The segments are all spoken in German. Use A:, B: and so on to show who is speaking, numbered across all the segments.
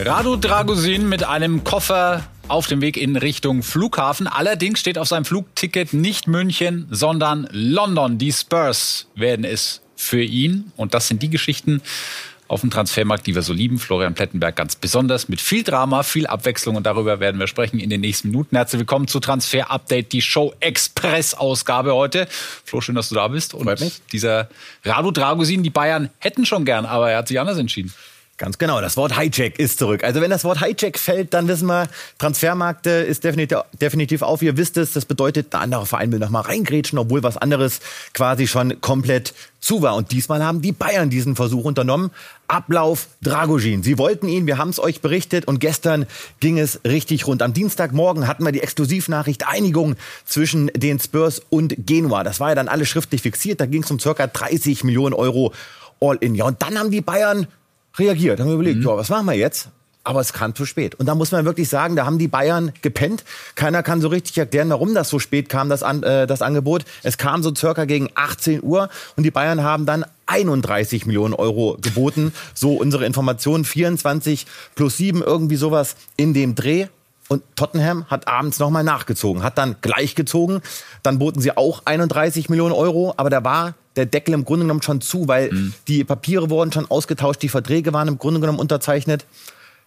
A: Radu Dragusin mit einem Koffer auf dem Weg in Richtung Flughafen. Allerdings steht auf seinem Flugticket nicht München, sondern London. Die Spurs werden es für ihn. Und das sind die Geschichten auf dem Transfermarkt, die wir so lieben. Florian Plettenberg ganz besonders mit viel Drama, viel Abwechslung. Und darüber werden wir sprechen in den nächsten Minuten. Herzlich willkommen zu Transfer Update, die Show Express Ausgabe heute. Flo, schön, dass du da bist. Und dieser Radu Dragusin, die Bayern hätten schon gern, aber er hat sich anders entschieden.
B: Ganz genau, das Wort Hijack ist zurück. Also wenn das Wort Hijack fällt, dann wissen wir, Transfermarkt ist definitiv, definitiv auf. Ihr wisst es, das bedeutet, der andere Verein will nochmal reingrätschen, obwohl was anderes quasi schon komplett zu war. Und diesmal haben die Bayern diesen Versuch unternommen. Ablauf Dragogin. Sie wollten ihn, wir haben es euch berichtet und gestern ging es richtig rund. Am Dienstagmorgen hatten wir die Exklusivnachricht Einigung zwischen den Spurs und Genua. Das war ja dann alles schriftlich fixiert. Da ging es um circa 30 Millionen Euro All-in. Ja, und dann haben die Bayern reagiert, haben wir überlegt, mhm. ja, was machen wir jetzt? Aber es kam zu spät. Und da muss man wirklich sagen, da haben die Bayern gepennt. Keiner kann so richtig erklären, warum das so spät kam, das, An äh, das Angebot. Es kam so circa gegen 18 Uhr und die Bayern haben dann 31 Millionen Euro geboten. So unsere Informationen, 24 plus 7, irgendwie sowas in dem Dreh. Und Tottenham hat abends nochmal nachgezogen, hat dann gleich gezogen. Dann boten sie auch 31 Millionen Euro, aber da war der Deckel im Grunde genommen schon zu, weil mhm. die Papiere wurden schon ausgetauscht, die Verträge waren im Grunde genommen unterzeichnet.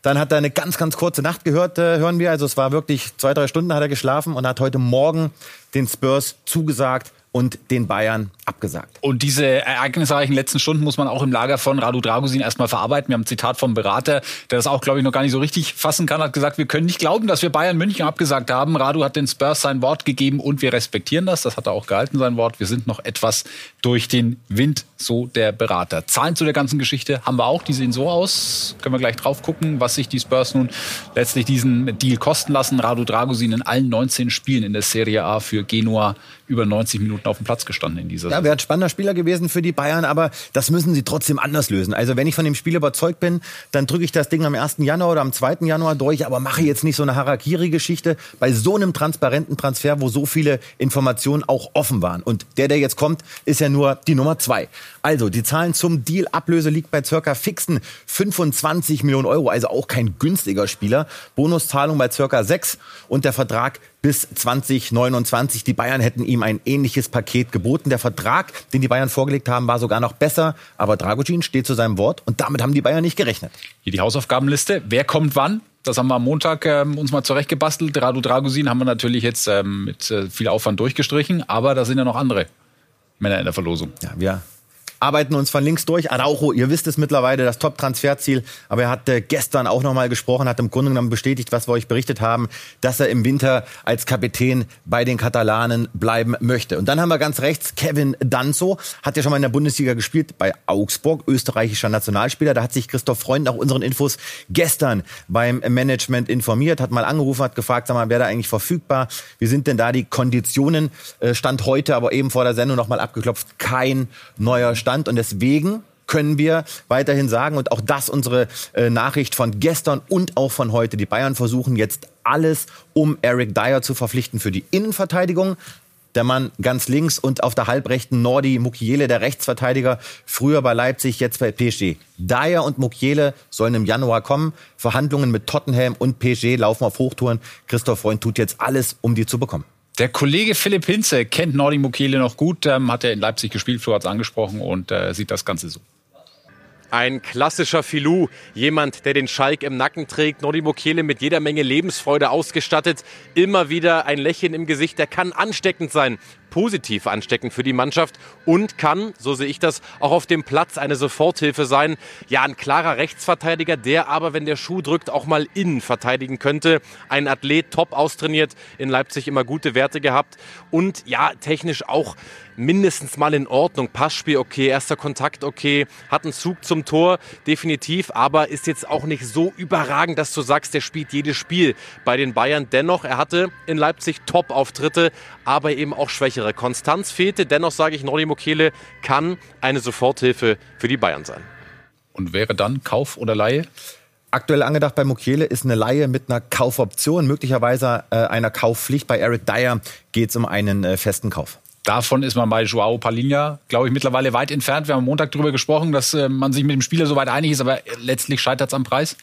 B: Dann hat er eine ganz, ganz kurze Nacht gehört, äh, hören wir. Also es war wirklich zwei, drei Stunden hat er geschlafen und hat heute Morgen den Spurs zugesagt und den Bayern abgesagt.
A: Und diese ereignisreichen letzten Stunden muss man auch im Lager von Radu Dragusin erstmal verarbeiten. Wir haben ein Zitat vom Berater, der das auch, glaube ich, noch gar nicht so richtig fassen kann, hat gesagt, wir können nicht glauben, dass wir Bayern München abgesagt haben. Radu hat den Spurs sein Wort gegeben und wir respektieren das. Das hat er auch gehalten, sein Wort. Wir sind noch etwas durch den Wind, so der Berater. Zahlen zu der ganzen Geschichte haben wir auch. Die sehen so aus. Können wir gleich drauf gucken, was sich die Spurs nun letztlich diesen Deal kosten lassen. Radu Dragusin in allen 19 Spielen in der Serie A für Genua über 90 Minuten auf dem Platz gestanden in dieser
B: Ja, wäre ein spannender Spieler gewesen für die Bayern, aber das müssen sie trotzdem anders lösen. Also wenn ich von dem Spiel überzeugt bin, dann drücke ich das Ding am 1. Januar oder am 2. Januar durch, aber mache jetzt nicht so eine Harakiri-Geschichte bei so einem transparenten Transfer, wo so viele Informationen auch offen waren. Und der, der jetzt kommt, ist ja nur die Nummer zwei. Also die Zahlen zum Deal Ablöse liegt bei circa fixen 25 Millionen Euro, also auch kein günstiger Spieler. Bonuszahlung bei circa 6 und der Vertrag bis 2029. Die Bayern hätten ihm ein ähnliches Paket geboten. Der Vertrag, den die Bayern vorgelegt haben, war sogar noch besser. Aber Dragocin steht zu seinem Wort und damit haben die Bayern nicht gerechnet.
A: Hier die Hausaufgabenliste. Wer kommt wann? Das haben wir am Montag ähm, uns mal zurechtgebastelt. Radu Dragusin haben wir natürlich jetzt ähm, mit äh, viel Aufwand durchgestrichen. Aber da sind ja noch andere Männer in der Verlosung.
B: Ja, wir arbeiten uns von links durch. Araujo, ihr wisst es mittlerweile, das Top-Transferziel. Aber er hat gestern auch nochmal gesprochen, hat im Grunde genommen bestätigt, was wir euch berichtet haben, dass er im Winter als Kapitän bei den Katalanen bleiben möchte. Und dann haben wir ganz rechts Kevin Danzo, hat ja schon mal in der Bundesliga gespielt bei Augsburg, österreichischer Nationalspieler. Da hat sich Christoph Freund nach unseren Infos gestern beim Management informiert, hat mal angerufen, hat gefragt, sag mal, wer da eigentlich verfügbar? Wie sind denn da die Konditionen? Äh, Stand heute, aber eben vor der Sendung nochmal abgeklopft, kein neuer Stand. Stand. Und deswegen können wir weiterhin sagen, und auch das unsere äh, Nachricht von gestern und auch von heute, die Bayern versuchen jetzt alles, um Eric Dyer zu verpflichten für die Innenverteidigung. Der Mann ganz links und auf der halbrechten Nordi Mukiele, der Rechtsverteidiger, früher bei Leipzig, jetzt bei PSG. Dyer und Mukiele sollen im Januar kommen. Verhandlungen mit Tottenham und PSG laufen auf Hochtouren. Christoph Freund tut jetzt alles, um die zu bekommen.
A: Der Kollege Philipp Hinze kennt Nordi Mukele noch gut, ähm, hat er in Leipzig gespielt, Flo hat es angesprochen und äh, sieht das Ganze so.
C: Ein klassischer Filou, jemand, der den Schalk im Nacken trägt, Nordi Mokele mit jeder Menge Lebensfreude ausgestattet, immer wieder ein Lächeln im Gesicht, der kann ansteckend sein positiv ansteckend für die Mannschaft und kann, so sehe ich das, auch auf dem Platz eine Soforthilfe sein. Ja, ein klarer Rechtsverteidiger, der aber, wenn der Schuh drückt, auch mal innen verteidigen könnte. Ein Athlet, top austrainiert, in Leipzig immer gute Werte gehabt und ja, technisch auch mindestens mal in Ordnung. Passspiel okay, erster Kontakt okay, hat einen Zug zum Tor, definitiv, aber ist jetzt auch nicht so überragend, dass du sagst, der spielt jedes Spiel bei den Bayern. Dennoch, er hatte in Leipzig Top-Auftritte, aber eben auch schwächere. Konstanz fehlte, dennoch sage ich, Nordi Mokele kann eine Soforthilfe für die Bayern sein.
A: Und wäre dann Kauf oder Laie?
B: Aktuell angedacht bei Mukiele ist eine Laie mit einer Kaufoption, möglicherweise äh, einer Kaufpflicht. Bei Eric Dyer geht es um einen äh, festen Kauf.
A: Davon ist man bei Joao Palinha, glaube ich, mittlerweile weit entfernt. Wir haben am Montag darüber gesprochen, dass äh, man sich mit dem Spieler soweit einig ist, aber letztlich scheitert es am Preis.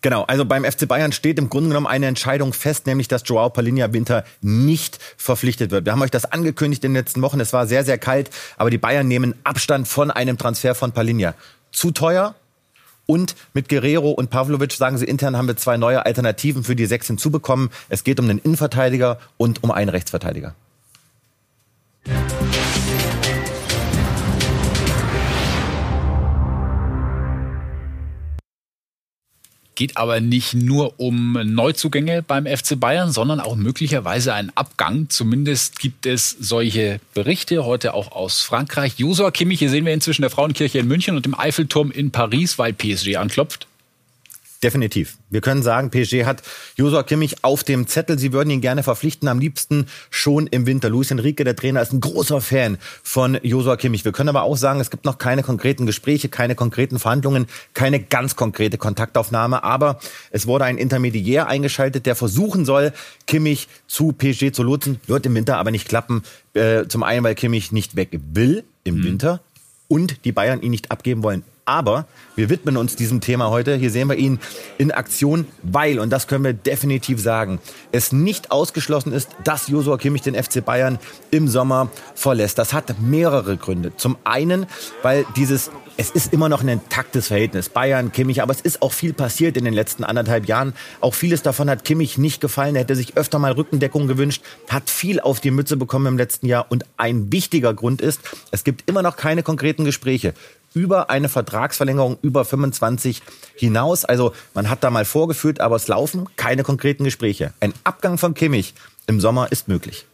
B: Genau, also beim FC Bayern steht im Grunde genommen eine Entscheidung fest, nämlich dass Joao Palinha Winter nicht verpflichtet wird. Wir haben euch das angekündigt in den letzten Wochen. Es war sehr, sehr kalt, aber die Bayern nehmen Abstand von einem Transfer von Palinha. Zu teuer, und mit Guerrero und Pavlovic, sagen sie intern, haben wir zwei neue Alternativen für die sechs hinzubekommen. Es geht um den Innenverteidiger und um einen Rechtsverteidiger.
A: Geht aber nicht nur um Neuzugänge beim FC Bayern, sondern auch möglicherweise einen Abgang. Zumindest gibt es solche Berichte heute auch aus Frankreich. Josua Kimmich, hier sehen wir inzwischen der Frauenkirche in München und dem Eiffelturm in Paris, weil PSG anklopft.
B: Definitiv. Wir können sagen, PSG hat Josua Kimmich auf dem Zettel. Sie würden ihn gerne verpflichten, am liebsten schon im Winter. Luis Enrique, der Trainer, ist ein großer Fan von Josua Kimmich. Wir können aber auch sagen, es gibt noch keine konkreten Gespräche, keine konkreten Verhandlungen, keine ganz konkrete Kontaktaufnahme. Aber es wurde ein Intermediär eingeschaltet, der versuchen soll, Kimmich zu PSG zu lotsen. Wird im Winter aber nicht klappen. Äh, zum einen, weil Kimmich nicht weg will im mhm. Winter und die Bayern ihn nicht abgeben wollen aber wir widmen uns diesem Thema heute. Hier sehen wir ihn in Aktion, weil, und das können wir definitiv sagen, es nicht ausgeschlossen ist, dass Josua Kimmich den FC Bayern im Sommer verlässt. Das hat mehrere Gründe. Zum einen, weil dieses es ist immer noch ein intaktes Verhältnis. Bayern, Kimmich, aber es ist auch viel passiert in den letzten anderthalb Jahren. Auch vieles davon hat Kimmich nicht gefallen. Er hätte sich öfter mal Rückendeckung gewünscht, hat viel auf die Mütze bekommen im letzten Jahr. Und ein wichtiger Grund ist, es gibt immer noch keine konkreten Gespräche über eine Vertragsverlängerung über 25 hinaus. Also man hat da mal vorgeführt, aber es laufen keine konkreten Gespräche. Ein Abgang von Kimmich im Sommer ist möglich.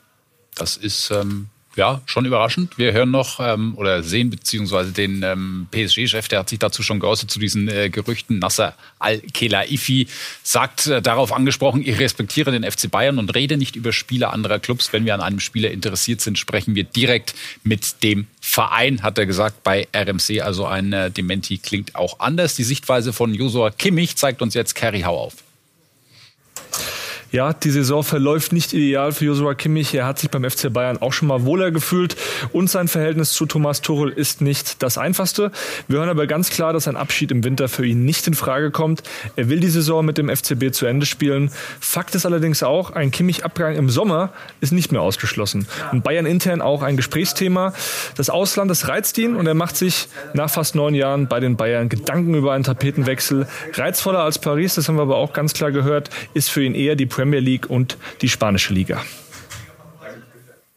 A: Das ist ähm, ja, schon überraschend. Wir hören noch ähm, oder sehen beziehungsweise den ähm, PSG-Chef, der hat sich dazu schon geäußert zu diesen äh, Gerüchten. Nasser Al-Khelaifi sagt äh, darauf angesprochen, ich respektiere den FC Bayern und rede nicht über Spieler anderer Clubs. Wenn wir an einem Spieler interessiert sind, sprechen wir direkt mit dem Verein, hat er gesagt bei RMC. Also ein äh, Dementi klingt auch anders. Die Sichtweise von Josua Kimmich zeigt uns jetzt Kerry Hau auf.
D: Ja, die Saison verläuft nicht ideal für Joshua Kimmich. Er hat sich beim FC Bayern auch schon mal wohler gefühlt und sein Verhältnis zu Thomas Tuchel ist nicht das einfachste. Wir hören aber ganz klar, dass ein Abschied im Winter für ihn nicht in Frage kommt. Er will die Saison mit dem FCB zu Ende spielen. Fakt ist allerdings auch, ein Kimmich-Abgang im Sommer ist nicht mehr ausgeschlossen. Und Bayern intern auch ein Gesprächsthema. Das Ausland, das reizt ihn und er macht sich nach fast neun Jahren bei den Bayern Gedanken über einen Tapetenwechsel. Reizvoller als Paris, das haben wir aber auch ganz klar gehört, ist für ihn eher die Premier Premier League und die spanische Liga.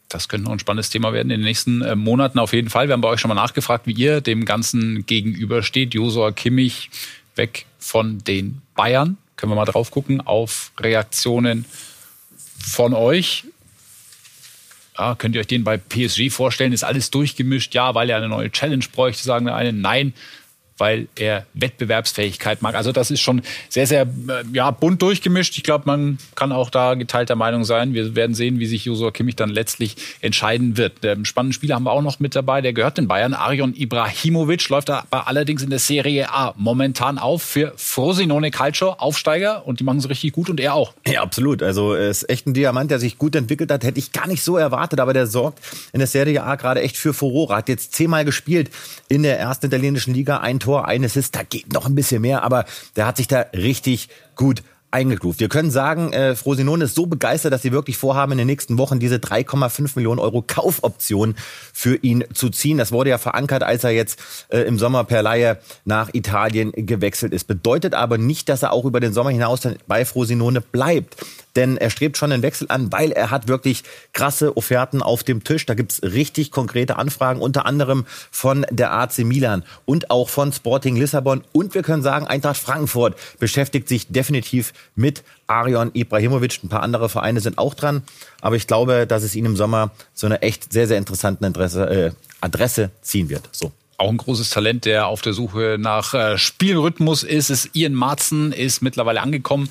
A: Das könnte noch ein spannendes Thema werden in den nächsten äh, Monaten auf jeden Fall. Wir haben bei euch schon mal nachgefragt, wie ihr dem Ganzen gegenübersteht. Josua Kimmich weg von den Bayern. Können wir mal drauf gucken auf Reaktionen von euch. Ja, könnt ihr euch den bei PSG vorstellen? Ist alles durchgemischt? Ja, weil er eine neue Challenge bräuchte, sagen eine. Nein, weil er Wettbewerbsfähigkeit mag. Also das ist schon sehr, sehr äh, ja, bunt durchgemischt. Ich glaube, man kann auch da geteilter Meinung sein. Wir werden sehen, wie sich Josua Kimmich dann letztlich entscheiden wird. Ähm, spannenden Spieler haben wir auch noch mit dabei. Der gehört den Bayern. Arion Ibrahimovic läuft aber allerdings in der Serie A momentan auf für Frosinone Calcio, Aufsteiger. Und die machen es richtig gut und er auch.
B: Ja, absolut. Also er ist echt ein Diamant, der sich gut entwickelt hat. Hätte ich gar nicht so erwartet, aber der sorgt in der Serie A gerade echt für Furore. Hat jetzt zehnmal gespielt in der ersten italienischen Liga. Ein ein Assist, da geht noch ein bisschen mehr, aber der hat sich da richtig gut eingegroovt. Wir können sagen, äh, Frosinone ist so begeistert, dass sie wirklich vorhaben, in den nächsten Wochen diese 3,5 Millionen Euro Kaufoption für ihn zu ziehen. Das wurde ja verankert, als er jetzt äh, im Sommer per Laie nach Italien gewechselt ist. Bedeutet aber nicht, dass er auch über den Sommer hinaus dann bei Frosinone bleibt. Denn er strebt schon einen Wechsel an, weil er hat wirklich krasse Offerten auf dem Tisch. Da gibt's richtig konkrete Anfragen, unter anderem von der AC Milan und auch von Sporting Lissabon. Und wir können sagen, Eintracht Frankfurt beschäftigt sich definitiv mit Arion Ibrahimovic. Ein paar andere Vereine sind auch dran. Aber ich glaube, dass es ihn im Sommer so eine echt sehr, sehr interessante Adresse, äh, Adresse ziehen wird. So
A: auch ein großes Talent, der auf der Suche nach äh, Spielrhythmus ist, ist Ian Marzen, ist mittlerweile angekommen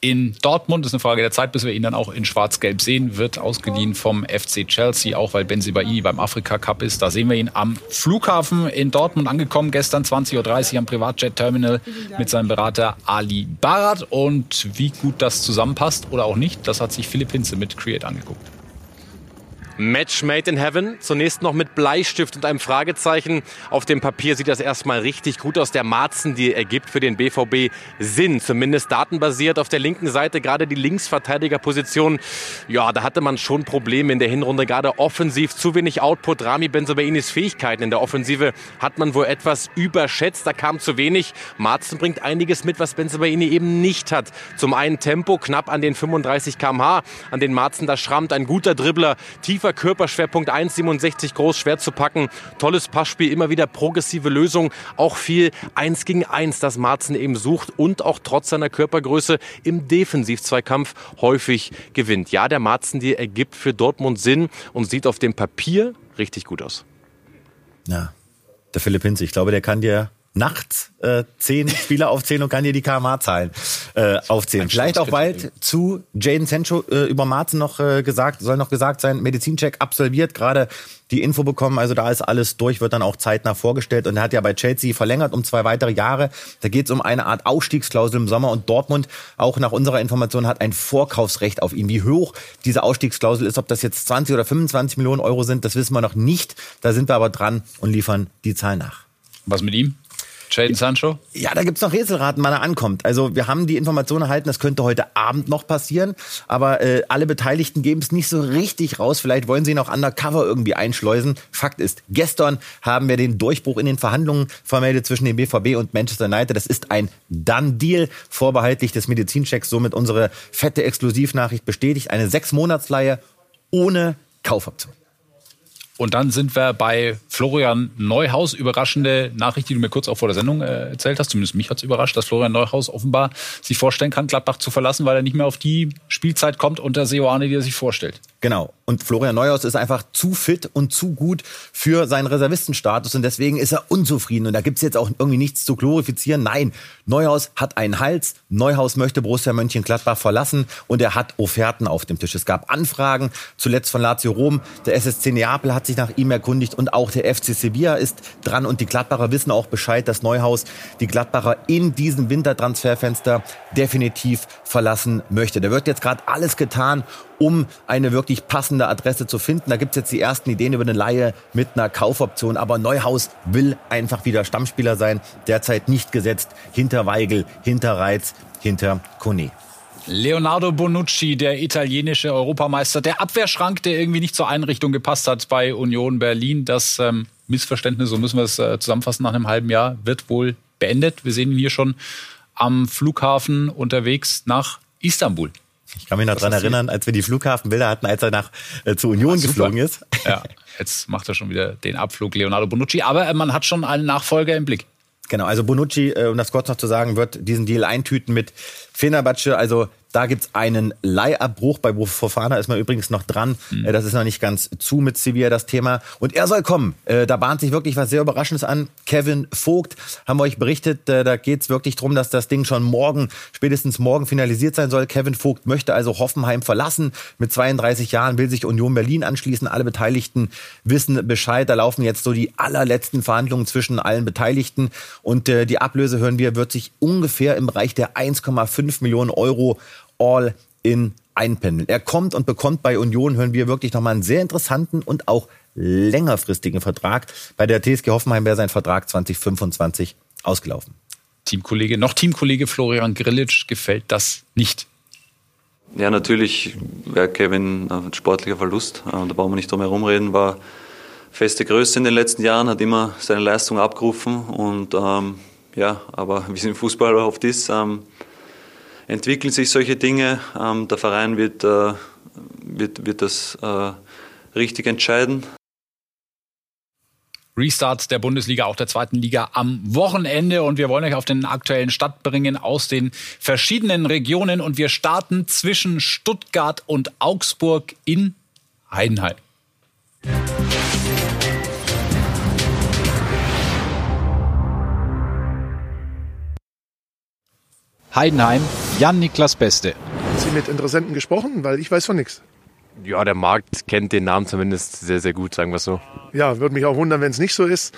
A: in Dortmund. Das ist eine Frage der Zeit, bis wir ihn dann auch in Schwarz-Gelb sehen. Wird ausgeliehen vom FC Chelsea, auch weil Benzibai beim Afrika Cup ist. Da sehen wir ihn am Flughafen in Dortmund angekommen, gestern 20.30 Uhr am Privatjet-Terminal mit seinem Berater Ali Barat. Und wie gut das zusammenpasst oder auch nicht, das hat sich Philipp Hinze mit Create angeguckt.
C: Match made in heaven. Zunächst noch mit Bleistift und einem Fragezeichen. Auf dem Papier sieht das erstmal richtig gut aus. Der Marzen, die ergibt für den BVB Sinn. Zumindest datenbasiert. Auf der linken Seite gerade die Linksverteidigerposition. Ja, da hatte man schon Probleme in der Hinrunde. Gerade offensiv zu wenig Output. Rami Benzabainis Fähigkeiten in der Offensive hat man wohl etwas überschätzt. Da kam zu wenig. Marzen bringt einiges mit, was Benzabaini eben nicht hat. Zum einen Tempo knapp an den 35 km/h, an den Marzen da schrammt. Ein guter Dribbler, tiefer Körperschwerpunkt 1,67 groß, schwer zu packen. Tolles Passspiel, immer wieder progressive Lösung. Auch viel 1 gegen 1, das Marzen eben sucht und auch trotz seiner Körpergröße im Defensivzweikampf häufig gewinnt. Ja, der Marzen, die ergibt für Dortmund Sinn und sieht auf dem Papier richtig gut aus.
B: Ja, der Philipp Hinz, ich glaube, der kann dir nachts äh, zehn Spieler aufzählen und kann dir die KMA-Zahlen äh, aufzählen. Vielleicht auch bald zu Jaden Sancho äh, über Marzen noch äh, gesagt, soll noch gesagt sein, Medizincheck absolviert, gerade die Info bekommen, also da ist alles durch, wird dann auch zeitnah vorgestellt und er hat ja bei Chelsea verlängert um zwei weitere Jahre. Da geht es um eine Art Ausstiegsklausel im Sommer und Dortmund, auch nach unserer Information, hat ein Vorkaufsrecht auf ihn. Wie hoch diese Ausstiegsklausel ist, ob das jetzt 20 oder 25 Millionen Euro sind, das wissen wir noch nicht. Da sind wir aber dran und liefern die Zahl nach.
A: Was mit ihm? Jaden Sancho?
B: Ja, da gibt's noch Rätselraten, wann er ankommt. Also wir haben die Information erhalten, das könnte heute Abend noch passieren, aber äh, alle Beteiligten geben es nicht so richtig raus. Vielleicht wollen sie ihn auch undercover irgendwie einschleusen. Fakt ist, gestern haben wir den Durchbruch in den Verhandlungen vermeldet zwischen dem BVB und Manchester United. Das ist ein Done-Deal, vorbehaltlich des Medizinchecks, somit unsere fette Exklusivnachricht bestätigt. Eine Sechs-Monats-Leihe ohne Kaufoption.
A: Und dann sind wir bei Florian Neuhaus. Überraschende Nachricht, die du mir kurz auch vor der Sendung äh, erzählt hast. Zumindest mich hat es überrascht, dass Florian Neuhaus offenbar sich vorstellen kann, Gladbach zu verlassen, weil er nicht mehr auf die Spielzeit kommt unter Seoane, die er sich vorstellt.
B: Genau. Und Florian Neuhaus ist einfach zu fit und zu gut für seinen Reservistenstatus und deswegen ist er unzufrieden. Und da gibt's jetzt auch irgendwie nichts zu glorifizieren. Nein, Neuhaus hat einen Hals. Neuhaus möchte Borussia Mönchengladbach verlassen und er hat Offerten auf dem Tisch. Es gab Anfragen, zuletzt von Lazio Rom. Der SSC Neapel hat sich nach ihm erkundigt und auch der FC Sevilla ist dran. Und die Gladbacher wissen auch Bescheid, dass Neuhaus die Gladbacher in diesem Wintertransferfenster definitiv verlassen möchte. Da wird jetzt gerade alles getan, um eine wirklich passende Adresse zu finden. Da gibt's jetzt die ersten Ideen über eine Laie mit einer Kaufoption. Aber Neuhaus will einfach wieder Stammspieler sein. Derzeit nicht gesetzt hinter Weigel, hinter Reiz, hinter Kone.
A: Leonardo Bonucci, der italienische Europameister, der Abwehrschrank, der irgendwie nicht zur Einrichtung gepasst hat bei Union Berlin. Das ähm, Missverständnis, so müssen wir es äh, zusammenfassen, nach einem halben Jahr wird wohl beendet. Wir sehen ihn hier schon am Flughafen unterwegs nach Istanbul.
B: Ich kann mich noch dran erinnern, als wir die Flughafenbilder hatten, als er nach äh, zu Union Ach, geflogen ist.
A: Ja, jetzt macht er schon wieder den Abflug Leonardo Bonucci, aber äh, man hat schon einen Nachfolger im Blick.
B: Genau, also Bonucci, äh, um das kurz noch zu sagen, wird diesen Deal eintüten mit Fenerbahce. Also da gibt's einen Leihabbruch. Bei Fofana ist man übrigens noch dran. Mhm. Das ist noch nicht ganz zu mit Sevilla, das Thema. Und er soll kommen. Äh, da bahnt sich wirklich was sehr Überraschendes an. Kevin Vogt, haben wir euch berichtet, äh, da geht's wirklich drum, dass das Ding schon morgen, spätestens morgen finalisiert sein soll. Kevin Vogt möchte also Hoffenheim verlassen. Mit 32 Jahren will sich Union Berlin anschließen. Alle Beteiligten wissen Bescheid. Da laufen jetzt so die allerletzten Verhandlungen zwischen allen Beteiligten. Und die Ablöse, hören wir, wird sich ungefähr im Bereich der 1,5 Millionen Euro all in einpendeln. Er kommt und bekommt bei Union, hören wir wirklich nochmal einen sehr interessanten und auch längerfristigen Vertrag. Bei der TSG Hoffenheim wäre sein Vertrag 2025 ausgelaufen.
A: Teamkollege, noch Teamkollege Florian Grillitsch gefällt das nicht.
E: Ja, natürlich wäre Kevin ein sportlicher Verlust. Äh, da brauchen wir nicht drum herum reden. War feste Größe in den letzten Jahren, hat immer seine Leistung abgerufen. Und ähm, ja, aber wie es im Fußball oft ist, ähm, entwickeln sich solche Dinge. Ähm, der Verein wird, äh, wird, wird das äh, richtig entscheiden.
A: Restart der Bundesliga, auch der zweiten Liga am Wochenende. Und wir wollen euch auf den aktuellen Start bringen aus den verschiedenen Regionen. Und wir starten zwischen Stuttgart und Augsburg in Heidenheim. Heidenheim, Jan-Niklas Beste.
F: Haben Sie mit Interessenten gesprochen? Weil ich weiß von nichts.
C: Ja, der Markt kennt den Namen zumindest sehr, sehr gut, sagen wir so.
F: Ja, würde mich auch wundern, wenn es nicht so ist.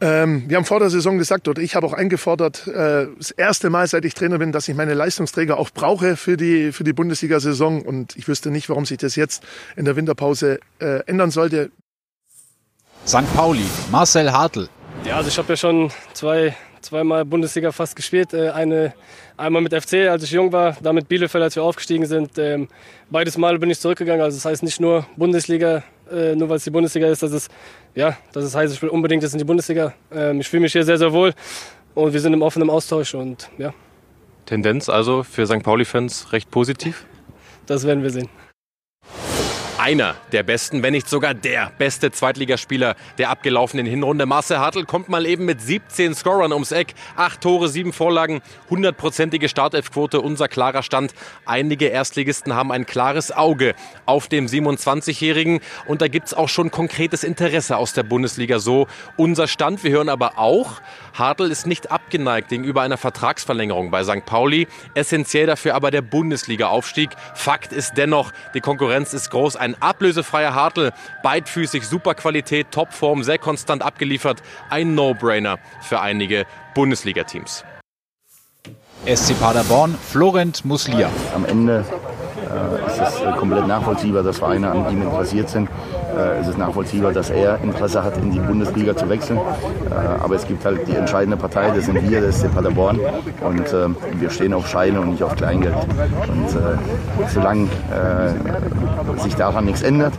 F: Ähm, wir haben vor der Saison gesagt, oder ich habe auch eingefordert, äh, das erste Mal, seit ich Trainer bin, dass ich meine Leistungsträger auch brauche für die, für die Bundesliga-Saison. Und ich wüsste nicht, warum sich das jetzt in der Winterpause äh, ändern sollte.
A: St. Pauli, Marcel Hartl.
G: Ja, also ich habe ja schon zwei, zweimal Bundesliga fast gespielt. Äh, eine, einmal mit FC, als ich jung war, dann mit Bielefeld, als wir aufgestiegen sind. Ähm, beides Mal bin ich zurückgegangen. Also das heißt nicht nur Bundesliga, äh, nur weil es die Bundesliga ist, dass es, ja, dass es heißt, ich will unbedingt jetzt in die Bundesliga. Ähm, ich fühle mich hier sehr, sehr wohl und wir sind im offenen Austausch und ja.
C: Tendenz also für St. Pauli-Fans recht positiv?
G: Das werden wir sehen
C: einer der besten, wenn nicht sogar der beste Zweitligaspieler der abgelaufenen Hinrunde. Marcel Hartl kommt mal eben mit 17 Scorern ums Eck. Acht Tore, sieben Vorlagen, hundertprozentige Startelfquote, unser klarer Stand. Einige Erstligisten haben ein klares Auge auf dem 27-Jährigen und da gibt es auch schon konkretes Interesse aus der Bundesliga. So unser Stand. Wir hören aber auch, Hartl ist nicht abgeneigt gegenüber einer Vertragsverlängerung bei St. Pauli. Essentiell dafür aber der Bundesliga-Aufstieg. Fakt ist dennoch, die Konkurrenz ist groß. Ein ablösefreier Hartl, beidfüßig, super Qualität, Topform, sehr konstant abgeliefert. Ein No-Brainer für einige Bundesliga-Teams.
A: SC Paderborn, Florent Muslia.
H: Am Ende äh, ist es äh, komplett nachvollziehbar, dass Vereine an ihm interessiert sind. Äh, es ist nachvollziehbar, dass er Interesse hat, in die Bundesliga zu wechseln. Äh, aber es gibt halt die entscheidende Partei, das sind wir, das ist der Paderborn. Und äh, wir stehen auf Scheine und nicht auf Kleingeld. Und äh, solange sich daran nichts ändert,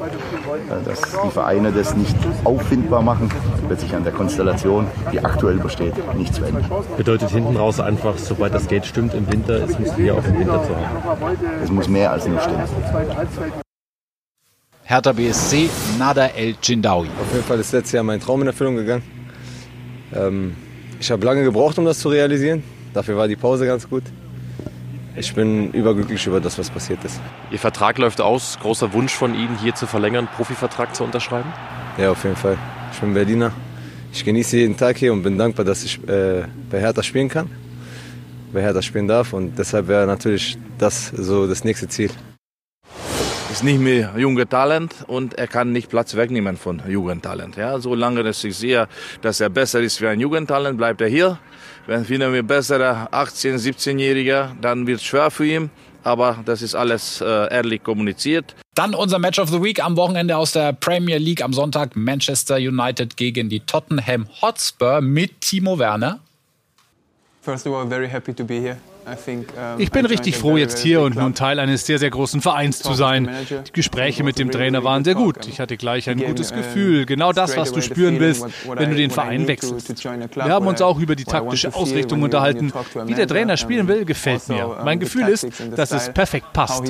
H: dass die Vereine das nicht auffindbar machen, wird sich an der Konstellation, die aktuell besteht, nichts verändern.
I: Bedeutet hinten raus einfach, sobald das Geld stimmt im Winter, es muss hier auch im Winter zu haben.
H: Es muss mehr als nur stimmen.
A: Hertha BSC, Nada El Jindawi.
J: Auf jeden Fall ist letztes Jahr mein Traum in Erfüllung gegangen. Ähm, ich habe lange gebraucht, um das zu realisieren. Dafür war die Pause ganz gut. Ich bin überglücklich über das, was passiert ist.
C: Ihr Vertrag läuft aus. Großer Wunsch von Ihnen, hier zu verlängern, Profivertrag zu unterschreiben?
J: Ja, auf jeden Fall. Ich bin Berliner. Ich genieße jeden Tag hier und bin dankbar, dass ich äh, bei Hertha spielen kann, bei Hertha spielen darf. Und deshalb wäre natürlich das so das nächste Ziel
K: ist nicht mehr junge Talent und er kann nicht Platz wegnehmen von Jugendtalent. Ja, solange dass ich sehe, dass er besser ist wie ein Jugendtalent, bleibt er hier. Wenn finden wir bessere 18-, 17-Jähriger, dann wird es schwer für ihn. Aber das ist alles äh, ehrlich kommuniziert.
A: Dann unser Match of the Week am Wochenende aus der Premier League am Sonntag. Manchester United gegen die Tottenham Hotspur mit Timo Werner.
L: First of all, very happy to be here.
M: Ich bin richtig froh, jetzt hier und nun Teil eines sehr, sehr großen Vereins zu sein. Die Gespräche mit dem Trainer waren sehr gut. Ich hatte gleich ein gutes Gefühl. Genau das, was du spüren willst, wenn du den Verein wechselst. Wir haben uns auch über die taktische Ausrichtung unterhalten. Wie der Trainer spielen will, gefällt mir. Mein Gefühl ist, dass es perfekt passt.